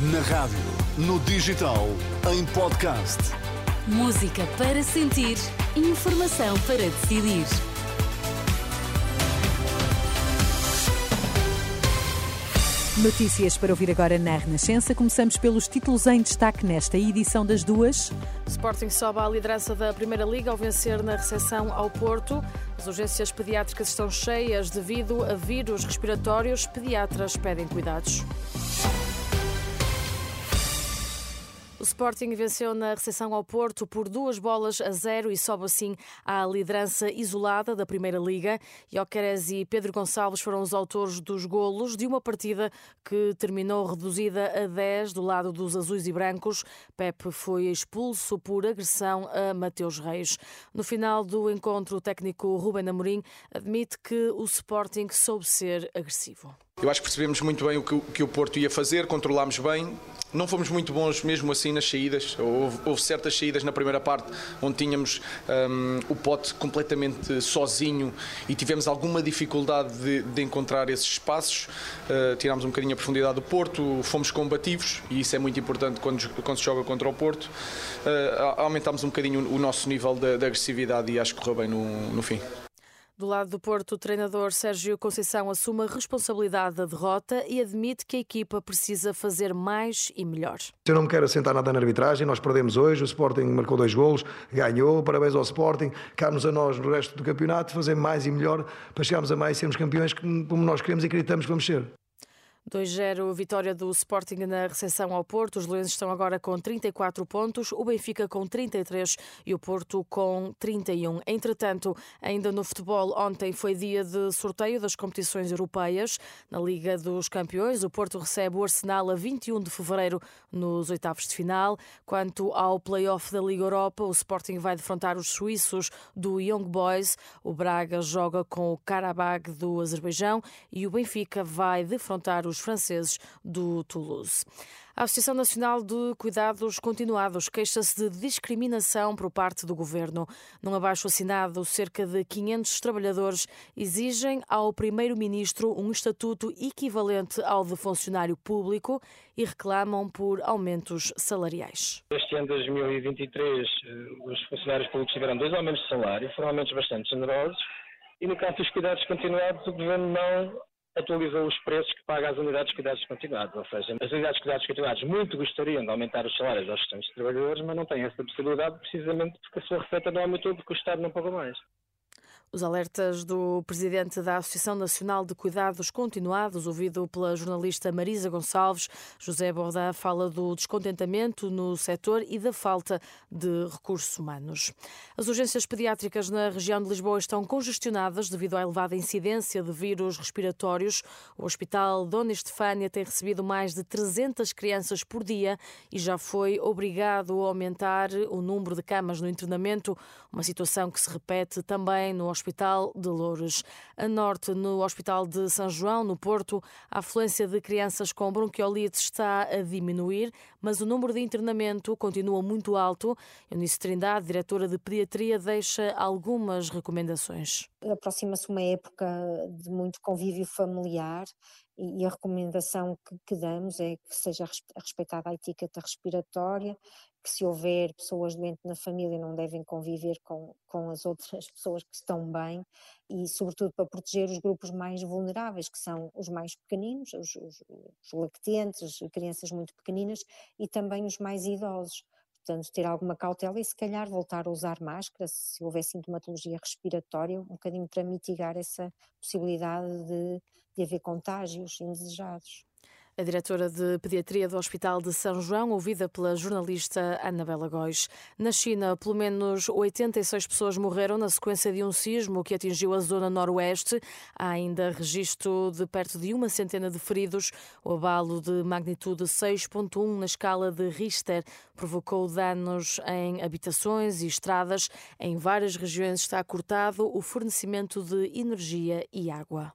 Na rádio, no digital, em podcast. Música para sentir, informação para decidir. Notícias para ouvir agora na Renascença. Começamos pelos títulos em destaque nesta edição das duas. Sporting sobe à liderança da Primeira Liga ao vencer na recepção ao Porto. As urgências pediátricas estão cheias devido a vírus respiratórios. Pediatras pedem cuidados. O Sporting venceu na recepção ao Porto por duas bolas a zero e sobe assim à liderança isolada da Primeira Liga. Jokeres e Pedro Gonçalves foram os autores dos golos de uma partida que terminou reduzida a 10 do lado dos azuis e brancos. Pepe foi expulso por agressão a Mateus Reis. No final do encontro, o técnico Ruben Amorim admite que o Sporting soube ser agressivo. Eu acho que percebemos muito bem o que, o que o Porto ia fazer, controlámos bem. Não fomos muito bons mesmo assim nas saídas. Houve, houve certas saídas na primeira parte onde tínhamos um, o pote completamente sozinho e tivemos alguma dificuldade de, de encontrar esses espaços. Uh, tirámos um bocadinho a profundidade do Porto, fomos combativos e isso é muito importante quando, quando se joga contra o Porto. Uh, aumentámos um bocadinho o nosso nível de, de agressividade e acho que correu bem no, no fim. Do lado do Porto, o treinador Sérgio Conceição assume a responsabilidade da derrota e admite que a equipa precisa fazer mais e melhor. Eu não me quero assentar nada na arbitragem, nós perdemos hoje, o Sporting marcou dois golos, ganhou, parabéns ao Sporting, cabe-nos a nós no resto do campeonato fazer mais e melhor para chegarmos a mais e sermos campeões como nós queremos e acreditamos que vamos ser. 2-0 vitória do Sporting na recepção ao Porto. Os Leões estão agora com 34 pontos, o Benfica com 33 e o Porto com 31. Entretanto, ainda no futebol, ontem foi dia de sorteio das competições europeias. Na Liga dos Campeões, o Porto recebe o Arsenal a 21 de fevereiro nos oitavos de final. Quanto ao play-off da Liga Europa, o Sporting vai defrontar os suíços do Young Boys. O Braga joga com o Karabag do Azerbaijão e o Benfica vai defrontar os franceses do Toulouse. A Associação Nacional de Cuidados Continuados queixa-se de discriminação por parte do governo. Num abaixo assinado, cerca de 500 trabalhadores exigem ao primeiro-ministro um estatuto equivalente ao de funcionário público e reclamam por aumentos salariais. Este ano de 2023, eh, os funcionários públicos tiveram dois aumentos de salário, foram aumentos bastante generosos. E no caso dos cuidados continuados, o governo não atualizou os preços que paga às unidades de cuidados continuados. Ou seja, as unidades de cuidados continuados muito gostariam de aumentar os salários aos restantes trabalhadores, mas não têm essa possibilidade precisamente porque a sua receita não aumentou porque o Estado não pagou mais. Os alertas do presidente da Associação Nacional de Cuidados Continuados, ouvido pela jornalista Marisa Gonçalves, José Borda fala do descontentamento no setor e da falta de recursos humanos. As urgências pediátricas na região de Lisboa estão congestionadas devido à elevada incidência de vírus respiratórios. O Hospital Dona Estefânia tem recebido mais de 300 crianças por dia e já foi obrigado a aumentar o número de camas no internamento, uma situação que se repete também no Hospital de Louros. A norte, no Hospital de São João, no Porto, a afluência de crianças com bronquiolite está a diminuir, mas o número de internamento continua muito alto. Eunice Trindade, diretora de Pediatria, deixa algumas recomendações. Aproxima-se uma época de muito convívio familiar e a recomendação que, que, damos é que seja respeitada a etiqueta respiratória, que se houver pessoas doentes na família não devem conviver com, com as outras pessoas que estão bem e sobretudo para proteger os grupos mais vulneráveis, que são os mais pequeninos, os, os, os lactentes, crianças muito pequeninas e também os mais idosos. Portanto, ter alguma cautela e se calhar voltar a usar máscara se houver sintomatologia respiratória, um bocadinho para mitigar essa possibilidade de, de haver contágios indesejados. A diretora de Pediatria do Hospital de São João, ouvida pela jornalista Anabela Góis. Na China, pelo menos 86 pessoas morreram na sequência de um sismo que atingiu a zona noroeste. Há ainda registro de perto de uma centena de feridos. O abalo de magnitude 6.1 na escala de Richter provocou danos em habitações e estradas. Em várias regiões está cortado o fornecimento de energia e água.